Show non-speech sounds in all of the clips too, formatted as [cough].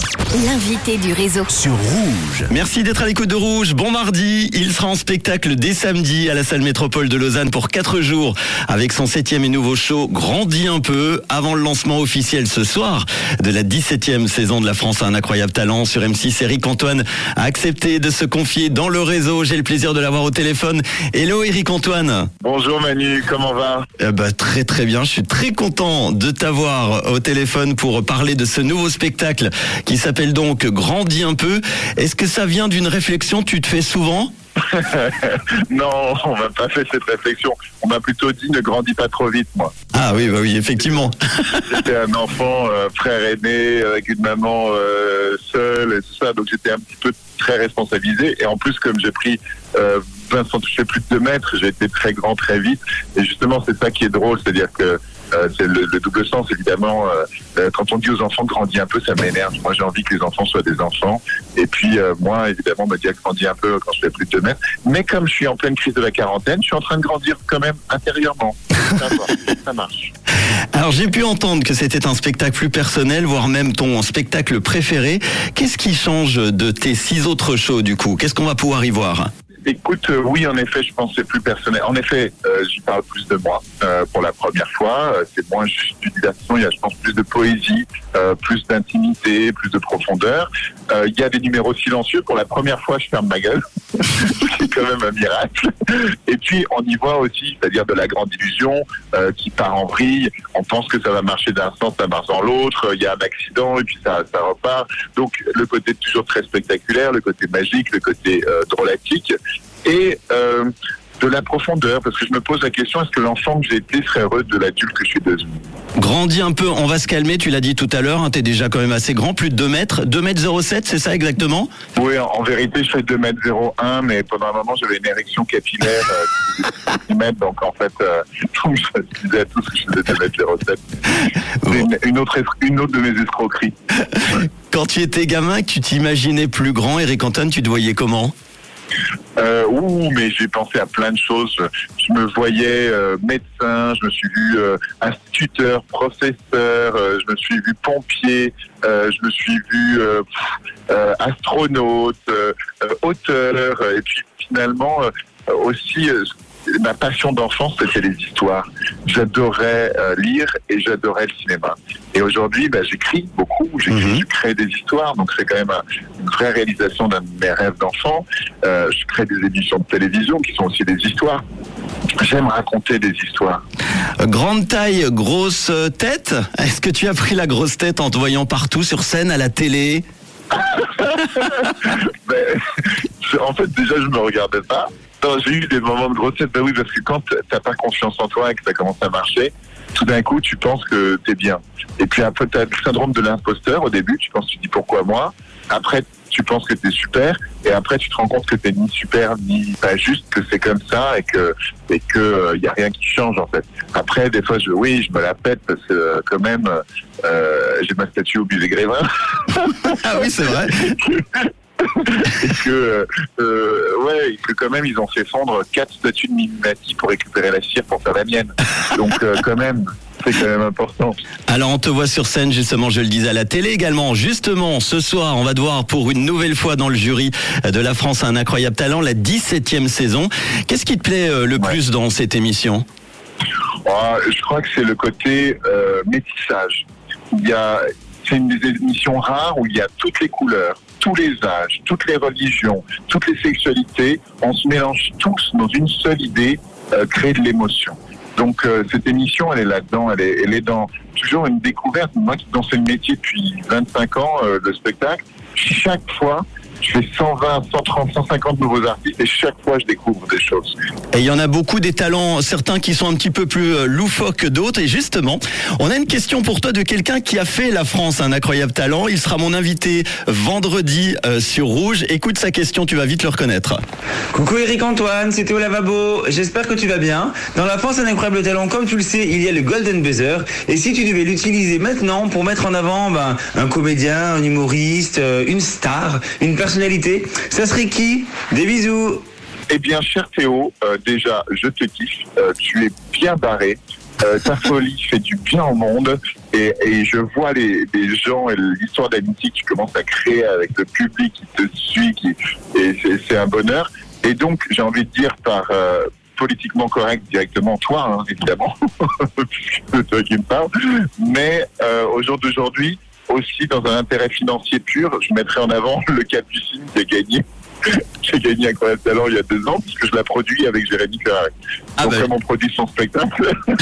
Yeah. L'invité du réseau. sur Rouge. Merci d'être à l'écoute de Rouge. Bon mardi, il sera en spectacle dès samedi à la salle métropole de Lausanne pour 4 jours avec son septième et nouveau show Grandit un peu avant le lancement officiel ce soir de la 17e saison de La France a un incroyable talent sur M6. Eric Antoine a accepté de se confier dans le réseau. J'ai le plaisir de l'avoir au téléphone. Hello Eric Antoine. Bonjour Manu, comment va? Eh ben, très très bien, je suis très content de t'avoir au téléphone pour parler de ce nouveau spectacle qui s'appelle donc Grandis un peu. Est-ce que ça vient d'une réflexion que tu te fais souvent [laughs] Non, on m'a pas fait cette réflexion. On m'a plutôt dit ne grandis pas trop vite, moi. Ah oui, bah oui, effectivement. [laughs] J'étais un enfant, euh, frère aîné, avec une maman euh, seule et tout ça, donc j'étais un petit peu très responsabilisé. Et en plus, comme j'ai pris euh, 20 cm, je fais plus de 2 mètres, j'ai été très grand très vite. Et justement, c'est ça qui est drôle, c'est-à-dire que euh, c'est le, le double sens, évidemment. euh, euh, quand on dit aux enfants grandis un peu, ça m'énerve. Moi, j'ai envie que les enfants soient des enfants. Et puis, euh, moi, évidemment, me dit grandis un peu quand je fais plus de 2 mètres. Mais comme je suis en pleine crise de la quarantaine, je suis en train de grandir quand même intérieurement. [laughs] Ça marche. Alors j'ai pu entendre que c'était un spectacle plus personnel, voire même ton spectacle préféré. Qu'est-ce qui change de tes six autres shows du coup? Qu'est-ce qu'on va pouvoir y voir? Écoute, euh, oui, en effet, je pense que c'est plus personnel. En effet, euh, j'y parle plus de moi euh, pour la première fois. Euh, c'est moins juste du divertissement. Il y a, je pense, plus de poésie, euh, plus d'intimité, plus de profondeur. Euh, il y a des numéros silencieux. Pour la première fois, je ferme ma gueule. [laughs] c'est quand même un miracle. Et puis, on y voit aussi, c'est-à-dire de la grande illusion qui part en vrille. On pense que ça va marcher d'un sens, ça marche dans l'autre. Il y a un accident et puis ça, ça repart. Donc, le côté toujours très spectaculaire, le côté magique, le côté drôlatique et euh, de la profondeur, parce que je me pose la question, est-ce que l'enfant que j'ai été serait heureux de l'adulte que je suis devenu? Grandis un peu, on va se calmer, tu l'as dit tout à l'heure, hein, t'es déjà quand même assez grand, plus de 2 mètres, 2 mètres 07, c'est ça exactement? Oui, en, en vérité, je fais 2 mètres 01, mais pendant un moment, j'avais une érection capillaire euh, de 10 mètres, donc en fait, euh, [laughs] je disais à tous que je faisais 2 mètres 07. C'est une, une autre, es- une autre de mes escroqueries. [laughs] Quand tu étais gamin, tu t'imaginais plus grand, Eric Antoine, tu te voyais comment? Euh, ouh, mais j'ai pensé à plein de choses. Je me voyais euh, médecin, je me suis vu euh, instituteur, professeur, euh, je me suis vu pompier, euh, je me suis vu euh, astronaute, auteur, et puis finalement aussi ma passion d'enfance c'était les histoires. J'adorais euh, lire et j'adorais le cinéma. Et aujourd'hui, bah, j'écris beaucoup, j'écris, Mhm. je crée des histoires, donc c'est quand même un- une vraie réalisation d'un de mes rêves d'enfant. Euh, je crée des émissions de télévision qui sont aussi des histoires. J'aime raconter des histoires. Grande taille, grosse tête Est-ce que tu as pris la grosse tête en te voyant partout sur scène, à la télé [laughs] je- en fait, déjà, je me regardais pas. Non, J'ai eu des moments de grossesse. Ben oui, parce que quand t'as pas confiance en toi et que ça commence à marcher, tout d'un coup, tu penses que t'es bien. Et puis après, t'as le syndrome de l'imposteur. Au début, tu penses, tu dis pourquoi moi? Après, tu penses que t'es super. Et après, tu te rends compte que t'es ni super ni pas juste, que c'est comme ça et que et que euh, y a rien qui change en fait. Après, des fois, je oui, je me la pète parce que euh, quand même, euh, j'ai ma statue au musée Grévin. Ah oui, c'est vrai. [laughs] et que euh, euh, ouais, et que quand même ils ont fait fondre quatre statues de Mimimati pour récupérer la cire pour faire la mienne. Donc euh, quand même, c'est quand même important. Alors on te voit sur scène justement, je le disais à la télé également. Justement, ce soir, on va te voir pour une nouvelle fois dans le jury de La France a un incroyable talent, la 17e saison. Qu'est-ce qui te plaît euh, le Ouais. plus dans cette émission? Ah, je crois que c'est le côté euh, métissage. Il y a, c'est une des émissions rares où il y a toutes les couleurs, tous les âges, toutes les religions, toutes les sexualités. On se mélange tous dans une seule idée, euh, créer de l'émotion. Donc euh, cette émission, elle est là-dedans, elle est, elle est dans toujours une découverte. Moi qui dans ce métier depuis 25 ans, euh, de spectacle, chaque fois, je fais 120, 130, 150 nouveaux artistes et chaque fois, je découvre des choses. Et il y en a beaucoup des talents, certains qui sont un petit peu plus euh, loufoques que d'autres. Et justement, on a une question pour toi de quelqu'un qui a fait la France un incroyable talent. Il sera mon invité vendredi euh, sur Rouge. Écoute sa question, tu vas vite le reconnaître. Coucou Eric Antoine, c'était au lavabo. J'espère que tu vas bien. Dans la France, un incroyable talent, comme tu le sais, il y a le Golden Buzzer. Et si tu devais l'utiliser maintenant pour mettre en avant ben, un comédien, un humoriste, euh, une star, une personnalité, ça serait qui? Des bisous. Eh bien, cher Théo, euh, déjà, je te kiffe. Euh, tu es bien barré. Euh, ta [laughs] folie fait du bien au monde. Et, et je vois les, les gens et l'histoire d'amitié qui commencent à créer avec le public qui te suit, qui, et c'est- un bonheur. Et donc, j'ai envie de dire par euh, politiquement correct directement toi, hein, évidemment, [laughs] c'est toi qui me parles. Mais euh, au jour d'aujourd'hui, aussi dans un intérêt financier pur, je mettrai en avant le Capucine qui a gagné. [laughs] J'ai gagné Incroyable Talent il y a deux ans puisque je la produis avec Jérémy Ferrari. Ah Donc ben. comme on produit son spectacle, [laughs]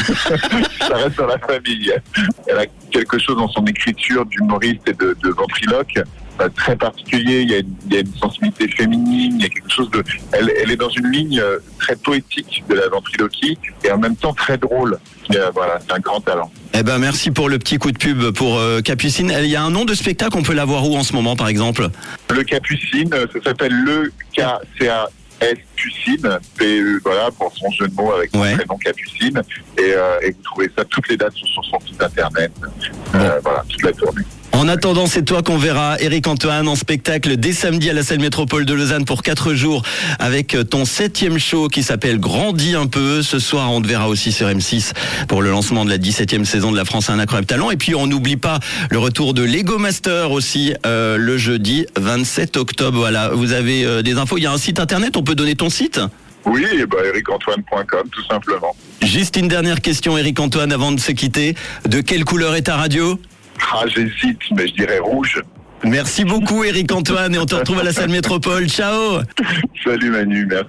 ça reste dans la famille. Elle a quelque chose dans son écriture d'humoriste et de, de ventriloque euh, très particulier. Il y, a une, il y a une sensibilité féminine, il y a quelque chose de. Elle, elle est dans une ligne euh, très poétique de la ventriloquie et en même temps très drôle. Et, euh, voilà, c'est un grand talent. Eh ben merci pour le petit coup de pub pour euh, Capucine. Il y a un nom de spectacle, on peut l'avoir où en ce moment par exemple? Le Capucine, ça s'appelle le K-C-A-S Pucine, P- E, voilà, pour son jeu de mots avec son Ouais. prénom Capucine. Et, euh, et vous trouvez ça, toutes les dates sont sur son site internet. Euh, voilà, toute la tournée. En attendant, c'est toi qu'on verra, Eric Antoine, en spectacle dès samedi à la salle métropole de Lausanne pour quatre jours avec ton septième show qui s'appelle Grandis un peu. Ce soir, on te verra aussi sur M6 pour le lancement de la 17e saison de la France a un incroyable talent. Et puis, on n'oublie pas le retour de Lego Master aussi euh, le jeudi 27 octobre. Voilà, vous avez euh, des infos. Il y a un site internet, on peut donner ton site? Oui, et bah, ericantoine.com, tout simplement. Juste une dernière question, Eric Antoine, avant de se quitter. De quelle couleur est ta radio? Ah, j'hésite, mais je dirais rouge. Merci beaucoup, Eric Antoine, et on te retrouve à la salle [laughs] métropole. Ciao Salut Manu, merci.